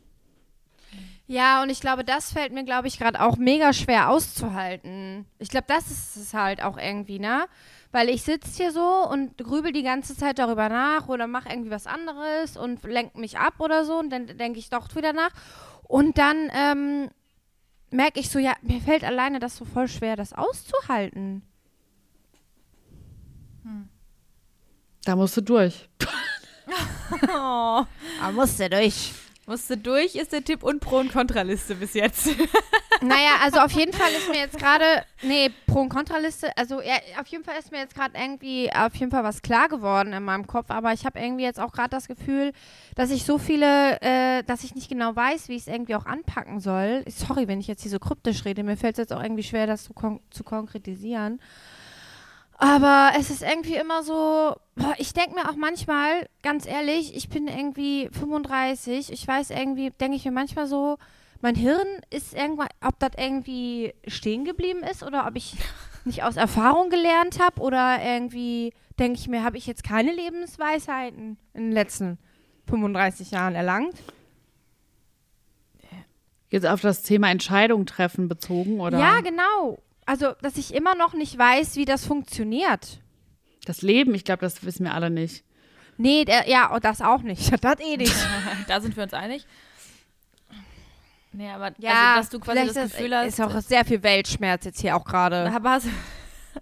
Ja, und ich glaube, das fällt mir, glaube ich, gerade auch mega schwer auszuhalten. Ich glaube, das ist es halt auch irgendwie, ne? Weil ich sitze hier so und grübel die ganze Zeit darüber nach oder mache irgendwie was anderes und lenk mich ab oder so und dann denke ich doch wieder nach. Und dann ähm, merke ich so, ja, mir fällt alleine das so voll schwer, das auszuhalten. Da musst du durch. (laughs) Oh. Aber musste durch. Musste durch ist der Tipp und Pro- und Kontraliste bis jetzt. (laughs) Naja, also auf jeden Fall ist mir jetzt gerade, nee, Pro- und Kontraliste, also ja, auf jeden Fall ist mir jetzt gerade irgendwie auf jeden Fall was klar geworden in meinem Kopf, aber ich habe irgendwie jetzt auch gerade das Gefühl, dass ich so viele, äh, dass ich nicht genau weiß, wie ich es irgendwie auch anpacken soll. Sorry, wenn ich jetzt hier so kryptisch rede, mir fällt es jetzt auch irgendwie schwer, das zu, kon zu konkretisieren. Aber es ist irgendwie immer so, boah, ich denke mir auch manchmal, ganz ehrlich, ich bin irgendwie 35, ich weiß irgendwie, denke ich mir manchmal so, mein Hirn ist irgendwann, ob das irgendwie stehen geblieben ist oder ob ich (laughs) nicht aus Erfahrung gelernt habe oder irgendwie denke ich mir, habe ich jetzt keine Lebensweisheiten in den letzten 35 Jahren erlangt. Jetzt auf das Thema Entscheidung treffen bezogen, oder? Ja, genau. Also, dass ich immer noch nicht weiß, wie das funktioniert. Das Leben, ich glaube, das wissen wir alle nicht. Nee, der, ja, und das auch nicht. (laughs) Das eh nicht. (laughs) da sind wir uns einig. Nee, aber Ja, also, dass du quasi das ist, Gefühl hast, ist auch sehr viel Weltschmerz jetzt hier auch gerade. aber hast,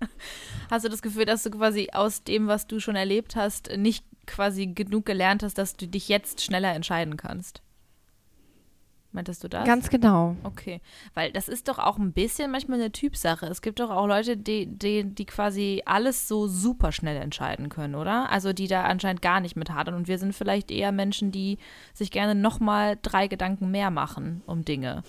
(laughs) hast du das Gefühl, dass du quasi aus dem, was du schon erlebt hast, nicht quasi genug gelernt hast, dass du dich jetzt schneller entscheiden kannst? Meintest du das? Ganz genau. Okay, weil das ist doch auch ein bisschen manchmal eine Typsache. Es gibt doch auch Leute, die, die, die quasi alles so super schnell entscheiden können, oder? Also die da anscheinend gar nicht mit hadern. Und wir sind vielleicht eher Menschen, die sich gerne nochmal drei Gedanken mehr machen um Dinge.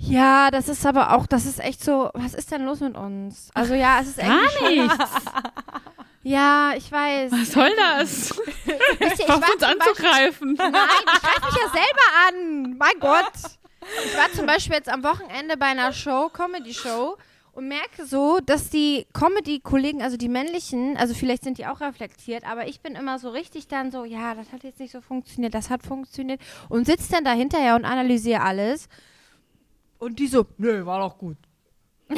Ja, das ist aber auch, das ist echt so, was ist denn los mit uns? Also ja, es ist Gar irgendwie schon, nichts. (laughs) (laughs) Ja, ich weiß. Was soll das? (laughs) Wisst ihr, ich Auf war uns zum Beispiel- anzugreifen. Nein, ich greife mich ja selber an. Mein Gott. Ich war zum Beispiel jetzt am Wochenende bei einer Show, Comedy-Show, und merke so, dass die Comedy-Kollegen, also die männlichen, also vielleicht sind die auch reflektiert, aber ich bin immer so richtig dann so, ja, das hat jetzt nicht so funktioniert, das hat funktioniert und sitze dann da hinterher und analysiere alles. Und die so, nö, war doch gut. (laughs)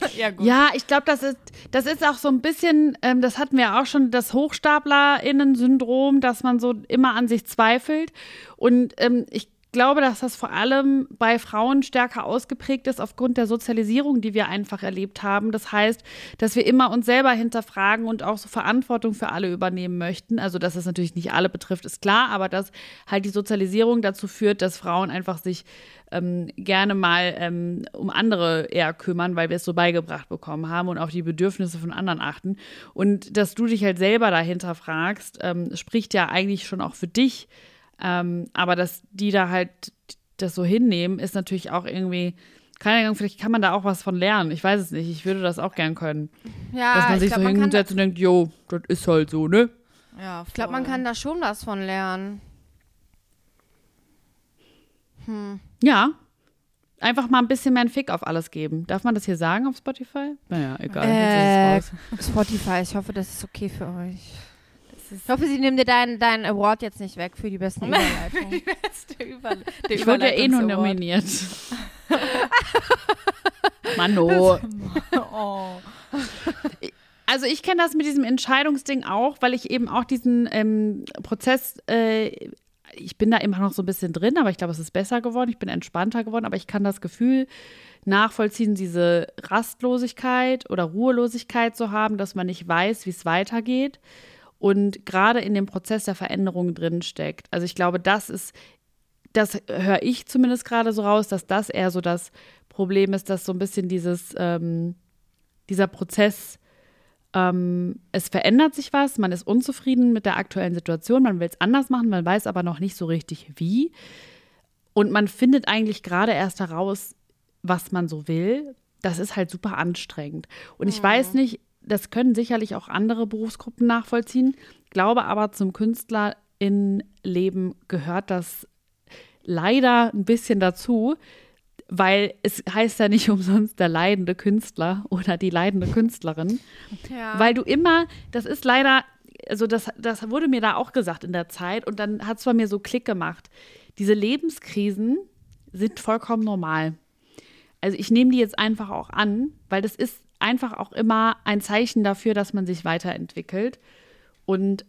(laughs) Ja, gut. Ja, ich glaube, das ist, das ist auch so ein bisschen, ähm, das hatten wir auch schon, das HochstaplerInnen-Syndrom, dass man so immer an sich zweifelt. Und ähm, ich glaube, dass das vor allem bei Frauen stärker ausgeprägt ist aufgrund der Sozialisierung, die wir einfach erlebt haben. Das heißt, dass wir immer uns selber hinterfragen und auch so Verantwortung für alle übernehmen möchten. Also, dass es natürlich nicht alle betrifft, ist klar, aber dass halt die Sozialisierung dazu führt, dass Frauen einfach sich ähm, gerne mal ähm, um andere eher kümmern, weil wir es so beigebracht bekommen haben und auf die Bedürfnisse von anderen achten. Und dass du dich halt selber dahinter fragst, ähm, spricht ja eigentlich schon auch für dich. Ähm, aber dass die da halt das so hinnehmen, ist natürlich auch irgendwie, keine Ahnung, vielleicht kann man da auch was von lernen. Ich weiß es nicht. Ich würde das auch gern können. Ja, dass man ich sich glaub, so man hinsetzt und denkt, jo, das ist halt so, ne? Ja, ich glaube, man kann da schon was von lernen. Ja. Einfach mal ein bisschen mehr einen Fick auf alles geben. Darf man das hier sagen auf Spotify? Naja, egal. Äh, ist. Spotify, ich hoffe, das ist okay für euch. Ich hoffe, sie nehmen dir deinen dein Award jetzt nicht weg für die besten (laughs) Überleitung. der Über der Ich wurde ja eh nur nominiert. (laughs) Mano. Oh. Also ich kenne das mit diesem Entscheidungsding auch, weil ich eben auch diesen ähm, Prozess, äh, ich bin da immer noch so ein bisschen drin, aber ich glaube, es ist besser geworden, ich bin entspannter geworden, aber ich kann das Gefühl nachvollziehen, diese Rastlosigkeit oder Ruhelosigkeit zu haben, dass man nicht weiß, wie es weitergeht und gerade in dem Prozess der Veränderung drin steckt. Also ich glaube, das ist, das höre ich zumindest gerade so raus, dass das eher so das Problem ist, dass so ein bisschen dieses, ähm, dieser Prozess, ähm, es verändert sich was, man ist unzufrieden mit der aktuellen Situation, man will es anders machen, man weiß aber noch nicht so richtig wie. Und man findet eigentlich gerade erst heraus, was man so will. Das ist halt super anstrengend. Und ich weiß nicht, das können sicherlich auch andere Berufsgruppen nachvollziehen, glaube aber zum KünstlerInnenleben gehört das leider ein bisschen dazu, weil es heißt ja nicht (laughs) umsonst der leidende Künstler oder die leidende Künstlerin, Ja. weil du immer, das ist leider, also das, das wurde mir da auch gesagt in der Zeit und dann hat es bei mir so Klick gemacht. Diese Lebenskrisen sind vollkommen normal. Also ich nehme die jetzt einfach auch an, weil das ist einfach auch immer ein Zeichen dafür, dass man sich weiterentwickelt. Und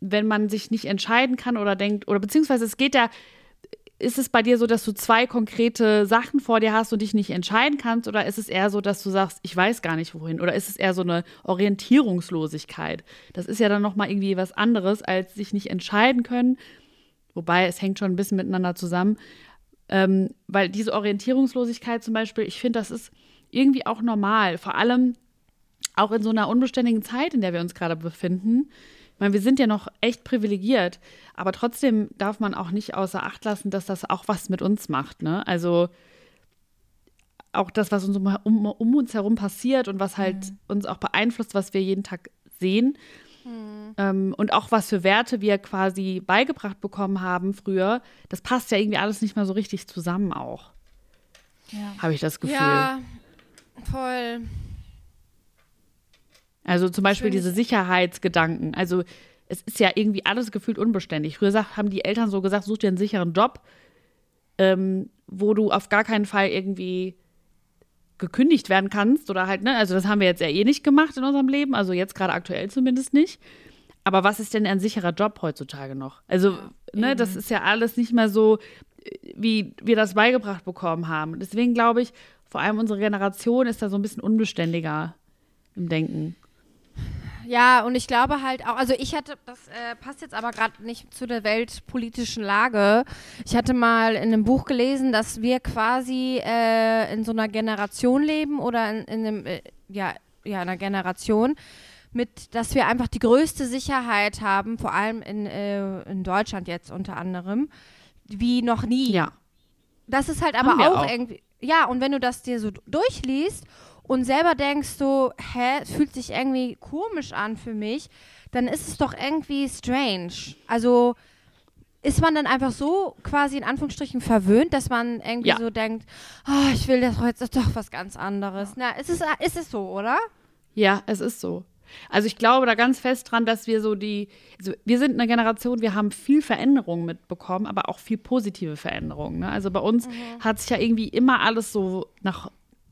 wenn man sich nicht entscheiden kann oder denkt, oder beziehungsweise es geht ja, ist es bei dir so, dass du zwei konkrete Sachen vor dir hast und dich nicht entscheiden kannst? Oder ist es eher so, dass du sagst, ich weiß gar nicht wohin? Oder ist es eher so eine Orientierungslosigkeit? Das ist ja dann nochmal irgendwie was anderes, als sich nicht entscheiden können. Wobei es hängt schon ein bisschen miteinander zusammen. Ähm, weil diese Orientierungslosigkeit zum Beispiel, ich finde, das ist irgendwie auch normal. Vor allem auch in so einer unbeständigen Zeit, in der wir uns gerade befinden. Ich meine, wir sind ja noch echt privilegiert, aber trotzdem darf man auch nicht außer Acht lassen, dass das auch was mit uns macht. Ne? Also auch das, was uns um, um, um uns herum passiert und was halt mhm. uns auch beeinflusst, was wir jeden Tag sehen. Mhm. Ähm, und auch was für Werte wir quasi beigebracht bekommen haben früher, das passt ja irgendwie alles nicht mehr so richtig zusammen auch. Ja. Habe ich das Gefühl. Ja, voll. Also zum Beispiel diese Sicherheitsgedanken. Also es ist ja irgendwie alles gefühlt unbeständig. Früher haben die Eltern so gesagt, such dir einen sicheren Job, ähm, wo du auf gar keinen Fall irgendwie gekündigt werden kannst oder halt, ne, also das haben wir jetzt ja eh nicht gemacht in unserem Leben, also jetzt gerade aktuell zumindest nicht. Aber was ist denn ein sicherer Job heutzutage noch? Also, ja, ne, das ist ja alles nicht mehr so, wie wir das beigebracht bekommen haben. Deswegen glaube ich, vor allem unsere Generation ist da so ein bisschen unbeständiger im Denken. Ja, und ich glaube halt auch, also ich hatte, das äh, passt jetzt aber gerade nicht zu der weltpolitischen Lage. Ich hatte mal in einem Buch gelesen, dass wir quasi äh, in so einer Generation leben oder in, in einem, äh, ja, ja, einer Generation, mit, dass wir einfach die größte Sicherheit haben, vor allem in, äh, in Deutschland jetzt unter anderem, wie noch nie. Ja. Das ist halt aber auch, auch irgendwie, ja, und wenn du das dir so durchliest und selber denkst so, hä, es fühlt sich irgendwie komisch an für mich, dann ist es doch irgendwie strange. Also ist man dann einfach so quasi in Anführungsstrichen verwöhnt, dass man irgendwie ja. so denkt, oh, ich will das heute doch was ganz anderes. Na, ist es, ist es so, oder? Ja, es ist so. Also ich glaube da ganz fest dran, dass wir so die, also wir sind eine Generation, wir haben viel Veränderung mitbekommen, aber auch viel positive Veränderungen. Ne? Also bei uns mhm. hat sich ja irgendwie immer alles so nach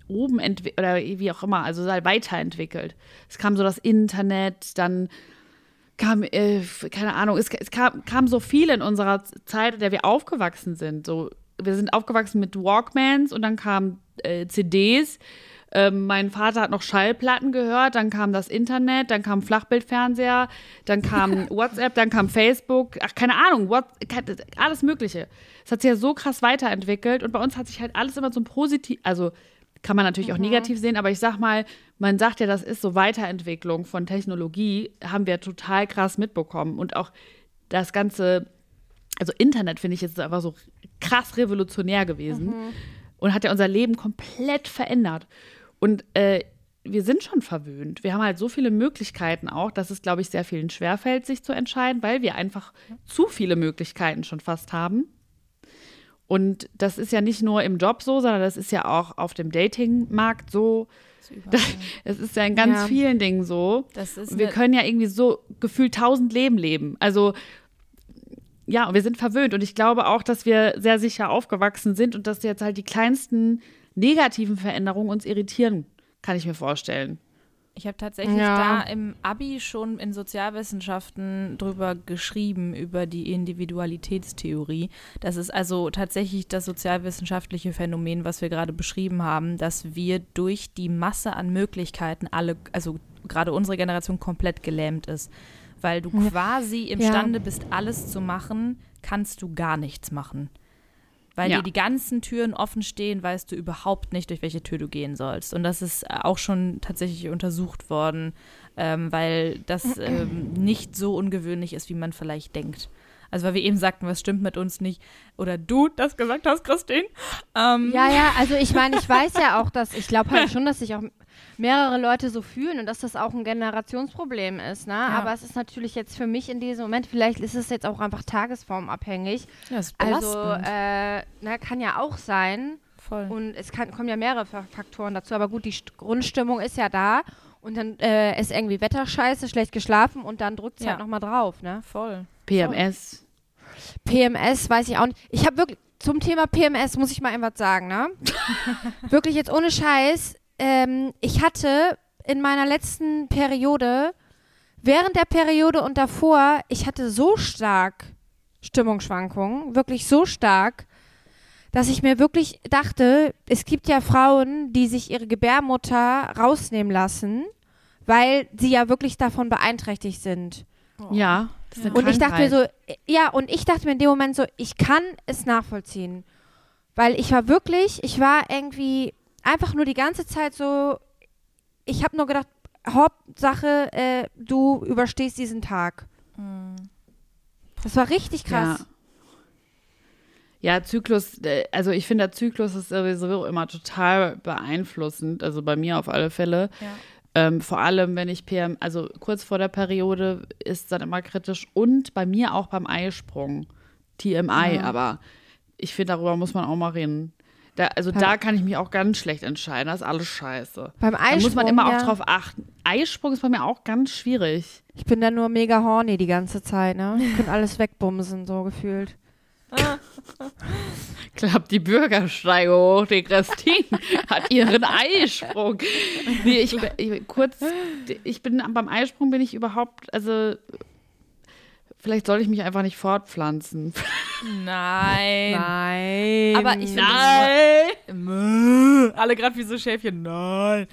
oben entwickelt oder wie auch immer, also weiterentwickelt. Es kam so das Internet, dann kam, äh, keine Ahnung, es, es kam, kam, so viel in unserer Zeit, in der wir aufgewachsen sind. So, wir sind aufgewachsen mit Walkmans und dann kamen äh, CDs. Ähm, mein Vater hat noch Schallplatten gehört, dann kam das Internet, dann kam Flachbildfernseher, dann kam (laughs) WhatsApp, dann kam Facebook, ach, keine Ahnung, what, alles Mögliche. Es hat sich ja so krass weiterentwickelt und bei uns hat sich halt alles immer so positiv, also kann man natürlich mhm. auch negativ sehen, aber ich sag mal, man sagt ja, das ist so Weiterentwicklung von Technologie, haben wir total krass mitbekommen. Und auch das ganze, also Internet finde ich jetzt einfach so krass revolutionär gewesen mhm. und hat ja unser Leben komplett verändert. Und äh, wir sind schon verwöhnt. Wir haben halt so viele Möglichkeiten auch, dass es, glaube ich, sehr vielen schwerfällt, sich zu entscheiden, weil wir einfach zu viele Möglichkeiten schon fast haben. Und das ist ja nicht nur im Job so, sondern das ist ja auch auf dem Datingmarkt so. Es ist ja in ganz ja. vielen Dingen so. wir können ja irgendwie so gefühlt tausend Leben leben. Also ja, wir sind verwöhnt und ich glaube auch, dass wir sehr sicher aufgewachsen sind und dass jetzt halt die kleinsten negativen Veränderungen uns irritieren, kann ich mir vorstellen. Ich habe tatsächlich ja. da im Abi schon in Sozialwissenschaften drüber geschrieben, über die Individualitätstheorie. Das ist also tatsächlich das sozialwissenschaftliche Phänomen, was wir gerade beschrieben haben, dass wir durch die Masse an Möglichkeiten alle, also gerade unsere Generation komplett gelähmt ist. Weil du quasi imstande ja. bist, alles zu machen, kannst du gar nichts machen. Weil ja. dir die ganzen Türen offen stehen, weißt du überhaupt nicht, durch welche Tür du gehen sollst. Und das ist auch schon tatsächlich untersucht worden, ähm, weil das (clears throat) ähm, nicht so ungewöhnlich ist, wie man vielleicht denkt. Also weil wir eben sagten, was stimmt mit uns nicht. Oder du das gesagt hast, Christine. Ähm. Ja, ja, also ich meine, ich weiß ja auch, dass, ich glaube halt (laughs) schon, dass sich auch mehrere Leute so fühlen und dass das auch ein Generationsproblem ist. Ne? Ja. Aber es ist natürlich jetzt für mich in diesem Moment, vielleicht ist es jetzt auch einfach tagesformabhängig. Ja, ist also äh, na, kann ja auch sein. Voll. Und es kann, kommen ja mehrere Faktoren dazu. Aber gut, die St Grundstimmung ist ja da. Und dann äh, ist irgendwie Wetterscheiße, schlecht geschlafen und dann drückt es ja. halt nochmal drauf, ne? Voll. PMS. PMS, weiß ich auch nicht. Ich habe wirklich, zum Thema PMS muss ich mal etwas sagen, ne? (laughs) wirklich jetzt ohne Scheiß ähm, ich hatte in meiner letzten Periode, während der Periode und davor, ich hatte so stark Stimmungsschwankungen, wirklich so stark, dass ich mir wirklich dachte, es gibt ja Frauen, die sich ihre Gebärmutter rausnehmen lassen, weil sie ja wirklich davon beeinträchtigt sind. Ja. und ich dachte mir so, ja, und ich dachte mir in dem Moment so, ich kann es nachvollziehen. Weil ich war wirklich, ich war irgendwie einfach nur die ganze Zeit so, ich habe nur gedacht, Hauptsache, äh, du überstehst diesen Tag. Das war richtig krass. Ja. Ja, Zyklus, äh, also ich finde, der Zyklus ist sowieso immer total beeinflussend, also bei mir auf alle Fälle. Ja. Ähm, vor allem, wenn ich PM, also kurz vor der Periode ist dann immer kritisch und bei mir auch beim Eisprung. TMI, aber ich finde, darüber muss man auch mal reden. Da, also Beim- da kann ich mich auch ganz schlecht entscheiden. Das ist alles scheiße. Beim Da Eisprung, muss man immer ja, auch drauf achten. Eisprung ist bei mir auch ganz schwierig. Ich bin da nur mega horny die ganze Zeit, ne? Ich kann alles wegbumsen, so gefühlt. (laughs) Klappt die Bürgersteige hoch, die Christine hat ihren Eisprung. Nee, ich, ich kurz, ich bin beim Eisprung bin ich überhaupt, also vielleicht soll ich mich einfach nicht fortpflanzen. Nein. Nein. Aber ich finde Nein! Alle gerade wie so Schäfchen. Nein.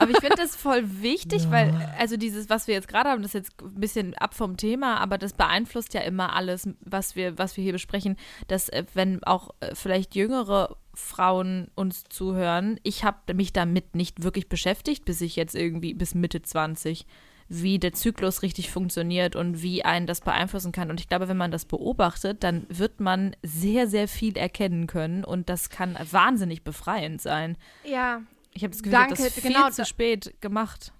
Aber ich finde das voll wichtig, weil, also dieses, was wir jetzt gerade haben, das ist jetzt ein bisschen ab vom Thema, aber das beeinflusst ja immer alles, was wir, was wir hier besprechen, dass äh, wenn auch äh, vielleicht jüngere Frauen uns zuhören, ich habe mich damit nicht wirklich beschäftigt, bis ich jetzt irgendwie, bis Mitte 20, wie der Zyklus richtig funktioniert und wie einen das beeinflussen kann. Und ich glaube, wenn man das beobachtet, dann wird man sehr, sehr viel erkennen können und das kann wahnsinnig befreiend sein. Ja, Ich habe das Gefühl, ich Danke, das viel genau, zu spät gemacht.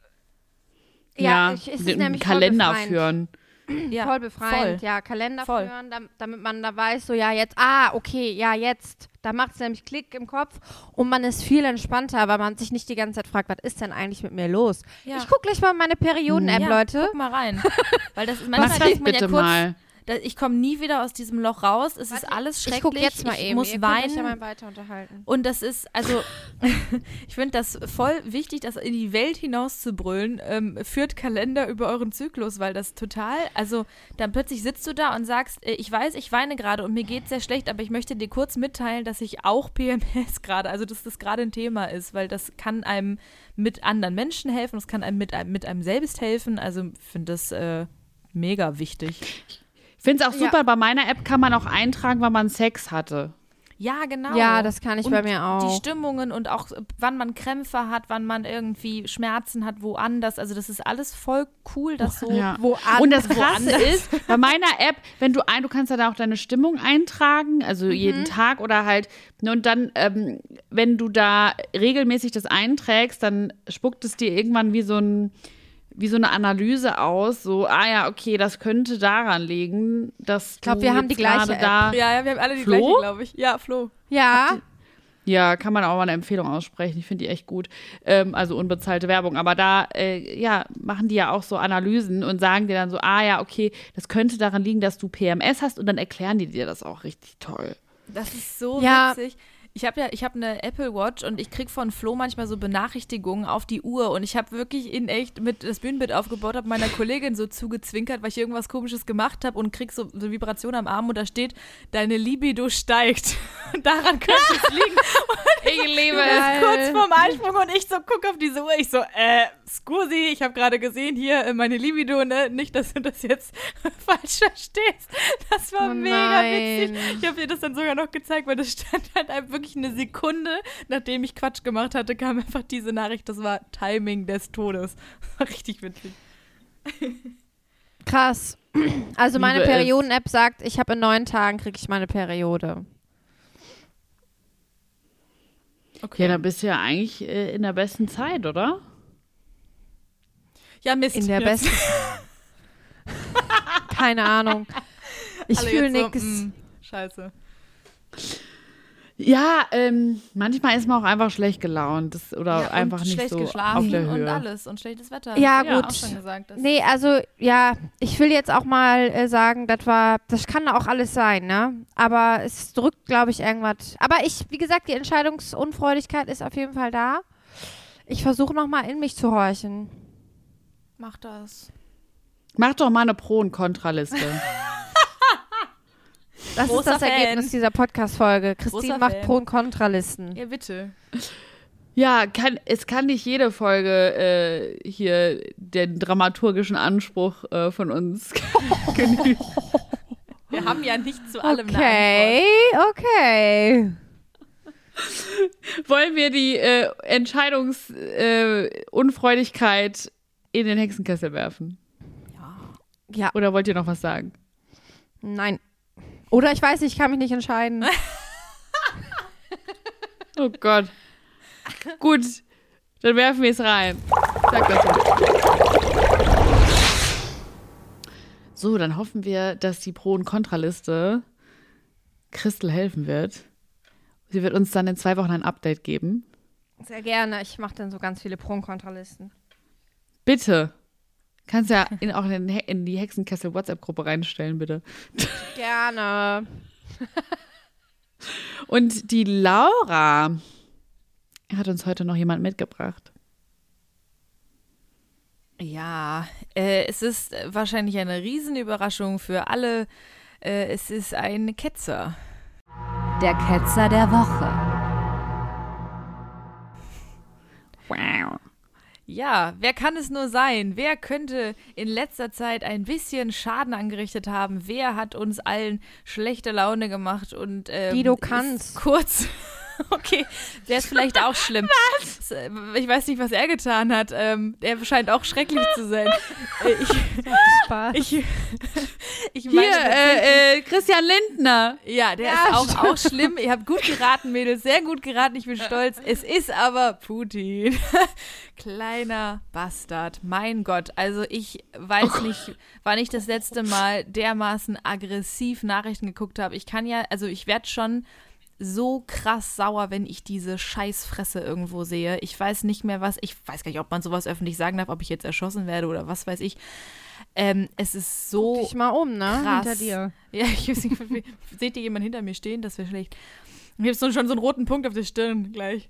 ja, ich, es ist den nämlich Kalender führen. (clears throat) Ja, voll befreiend, voll. ja. Kalender Voll. führen, dam- damit man da weiß, so ja, jetzt, ah, okay, ja, jetzt. Da macht es nämlich Klick im Kopf und man ist viel entspannter, weil man sich nicht die ganze Zeit fragt, was ist denn eigentlich mit mir los? Ja. Ich guck gleich mal meine Perioden-App, ja, Leute. Guck mal rein. (laughs) Weil das ist manchmal ist man ja bitte kurz, mal? Ich komme nie wieder aus diesem Loch raus. Es ist Warte, alles schrecklich. Ich guck jetzt mal ich eben. muss Ihr weinen. ja mal weiter unterhalten. Und das ist, also, (laughs) ich finde das voll wichtig, das in die Welt hinaus zu brüllen. Ähm, führt Kalender über euren Zyklus, weil das total, also, dann plötzlich sitzt du da und sagst, äh, ich weiß, ich weine gerade und mir geht sehr schlecht, aber ich möchte dir kurz mitteilen, dass ich auch (laughs) PMS gerade, also, dass das gerade ein Thema ist, weil das kann einem mit anderen Menschen helfen, das kann einem mit einem, mit einem selbst helfen. Also, ich finde das äh, mega wichtig. Ich finde es auch Ja. super, bei meiner App kann man auch eintragen, wann man Sex hatte. Ja, genau. Ja, das kann ich und bei mir auch. Die Stimmungen und auch, wann man Krämpfe hat, wann man irgendwie Schmerzen hat, woanders. Also, das ist alles voll cool, das so. Ja. Woanders. Und das Krasse woanders. ist, (laughs) bei meiner App, wenn du ein, du kannst ja da auch deine Stimmung eintragen, also Mhm. jeden Tag oder halt, ne, und dann, ähm, wenn du da regelmäßig das einträgst, dann spuckt es dir irgendwann wie so ein, wie so eine Analyse aus, so, ah ja, okay, das könnte daran liegen, dass Ich glaub, du wir haben die gleiche App. da, Ja, ja, wir haben alle die Flo? gleiche, glaube ich. Ja, Flo. Ja, Ja, kann man auch mal eine Empfehlung aussprechen. Ich finde die echt gut. Ähm, also unbezahlte Werbung. Aber da, äh, ja, machen die ja auch so Analysen und sagen dir dann so, ah ja, okay, das könnte daran liegen, dass du PMS hast und dann erklären die dir das auch richtig toll. Das ist so Ja. witzig. Ich habe ja, ich habe eine Apple Watch und ich krieg von Flo manchmal so Benachrichtigungen auf die Uhr und ich habe wirklich in echt mit das Bühnenbild aufgebaut, habe meiner Kollegin so zugezwinkert, weil ich irgendwas Komisches gemacht habe und krieg so, so Vibration am Arm und da steht, deine Libido steigt. (laughs) Und daran könnte es liegen. (laughs) Ich liebe bist kurz vorm Einsprung und ich so guck auf diese Uhr. Ich so, äh, scusi, ich habe gerade gesehen hier äh, meine Libido, ne? Nicht, dass du das jetzt (laughs) falsch verstehst. Das war Oh mega witzig. Ich habe dir das dann sogar noch gezeigt, weil das stand halt einfach wirklich eine Sekunde, nachdem ich Quatsch gemacht hatte, kam einfach diese Nachricht. Das war Timing des Todes. (laughs) Das war richtig witzig. krass. Also meine. Perioden-App sagt, ich habe in neun Tagen kriege ich meine Periode. Okay. Ja, da bist du ja eigentlich äh, in der besten Zeit, oder? Ja, Mist. In der Jetzt- besten. (laughs) Keine Ahnung. Ich fühle so, nichts. mm, Scheiße. Ja, ähm, manchmal ist man auch einfach schlecht gelaunt das, oder Ja, einfach und nicht schlecht so geschlafen auf der und Höhe. alles und schlechtes Wetter. Ja, ich gut. Auch schon gesagt, Nee, also ja, ich will jetzt auch mal äh, sagen, das war, das kann auch alles sein, ne? Aber es drückt, glaube ich, irgendwas. Aber ich, wie gesagt, die Entscheidungsunfreudigkeit ist auf jeden Fall da. Ich versuche nochmal in mich zu horchen. Mach das. Mach doch mal eine Pro- und Kontraliste. (laughs) Das ist das Fan. Ergebnis dieser Podcast-Folge. Christine Großer macht Fan. Pro- und Kontralisten. Ja, bitte. ja, kann, es kann nicht jede Folge äh, hier den dramaturgischen Anspruch äh, von uns (laughs) genügen. Wir haben ja nicht zu allem. Okay, okay. wollen wir die äh, Entscheidungsunfreudigkeit äh, in den Hexenkessel werfen? Ja, Oder wollt ihr noch was sagen? nein. Oder ich weiß nicht, ich kann mich nicht entscheiden. (laughs) Oh Gott. Gut, dann werfen wir es rein. Sag das mal. So, dann hoffen wir, dass die Pro- und Kontraliste Christel helfen wird. Sie wird uns dann in zwei Wochen ein Update geben. Sehr gerne. Ich mache dann so ganz viele Pro- und Kontralisten. Bitte. Kannst ja in, auch in, den He- in die Hexenkessel WhatsApp-Gruppe reinstellen, bitte. Gerne. (laughs) Und die Laura hat uns heute noch jemand mitgebracht. Ja, äh, es ist wahrscheinlich eine Riesenüberraschung für alle. Äh, es ist ein Ketzer. Der Ketzer der Woche. Wow. Ja, wer kann es nur sein? Wer könnte in letzter Zeit ein bisschen Schaden angerichtet haben? Wer hat uns allen schlechte Laune gemacht und ähm, Guido Kanz. Kurz. (laughs) Okay, der ist vielleicht auch schlimm. Was? Ich weiß nicht, was er getan hat. Ähm, der scheint auch schrecklich zu sein. (laughs) Äh, ich, Spaß. ich, (laughs) ich Hier, meine tatsächlich- äh, äh, Christian Lindner. Ja, der Ja, ist auch, auch schlimm. Ihr habt gut geraten, Mädels. Sehr gut geraten. Ich bin stolz. Es ist aber Putin. Kleiner Bastard. Mein Gott. Also ich weiß nicht, wann ich das letzte Mal dermaßen aggressiv Nachrichten geguckt habe. Ich kann ja, also ich werde schon so krass sauer, wenn ich diese Scheißfresse irgendwo sehe. Ich weiß nicht mehr was. Ich weiß gar nicht, ob man sowas öffentlich sagen darf, ob ich jetzt erschossen werde oder was weiß ich. Ähm, es ist so Guck dich mal um, ne? krass. Hinter dir. ja, ich seht ihr jemanden hinter mir stehen? Das wäre schlecht. Ich habe schon so einen roten Punkt auf der Stirn gleich.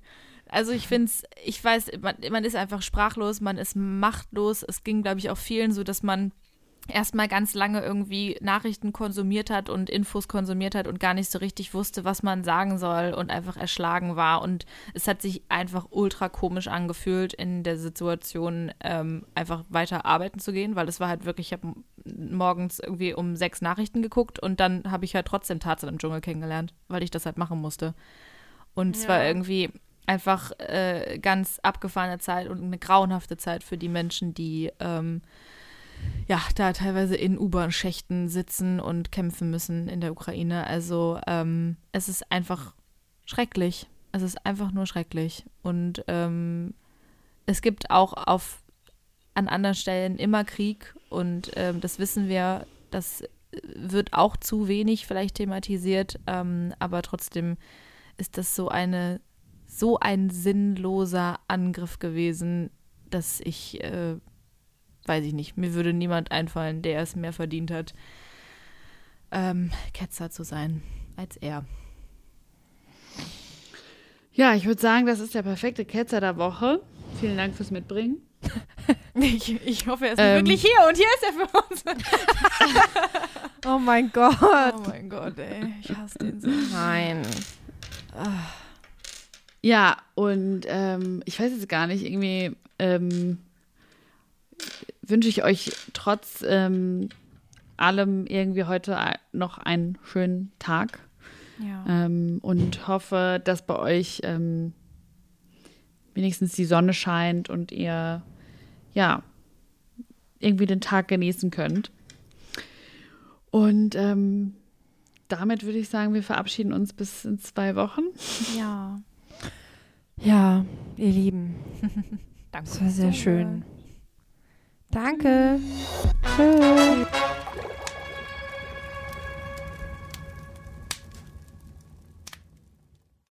Also ich finde es, ich weiß, man, man ist einfach sprachlos, man ist machtlos. Es ging, glaube ich, auch vielen so, dass man erstmal ganz lange irgendwie Nachrichten konsumiert hat und Infos konsumiert hat und gar nicht so richtig wusste, was man sagen soll und einfach erschlagen war. Und es hat sich einfach ultra komisch angefühlt, in der Situation ähm, einfach weiter arbeiten zu gehen, weil es war halt wirklich, ich habe morgens irgendwie um sechs Nachrichten geguckt und dann habe ich halt trotzdem Tarzan im Dschungel kennengelernt, weil ich das halt machen musste. Und es war Ja. irgendwie einfach äh, ganz abgefahrene Zeit und eine grauenhafte Zeit für die Menschen, die ähm, ja, da teilweise in U-Bahn-Schächten sitzen und kämpfen müssen in der Ukraine. Also ähm, es ist einfach schrecklich. Es ist einfach nur schrecklich. Und ähm, es gibt auch auf an anderen Stellen immer Krieg und ähm, das wissen wir, das wird auch zu wenig vielleicht thematisiert, ähm, aber trotzdem ist das so eine so ein sinnloser Angriff gewesen, dass ich äh, weiß ich nicht, mir würde niemand einfallen, der es mehr verdient hat, ähm, Ketzer zu sein als er. Ja, ich würde sagen, das ist der perfekte Ketzer der Woche. Vielen Dank fürs Mitbringen. (laughs) Ich, ich hoffe, er ist Ähm. wirklich hier und hier ist er für uns. (laughs) Oh mein Gott. Oh mein Gott, ey, ich hasse den so. Nein. Ja, und ähm, ich weiß jetzt gar nicht, irgendwie ähm, wünsche ich euch trotz ähm, allem irgendwie heute noch einen schönen Tag Ja. ähm, und hoffe, dass bei euch ähm, wenigstens die Sonne scheint und ihr ja irgendwie den Tag genießen könnt. Und ähm, damit würde ich sagen, wir verabschieden uns bis in zwei Wochen. ja. Ja, ihr Lieben. (laughs) Danke. Das war sehr schön. Danke. Tschüss.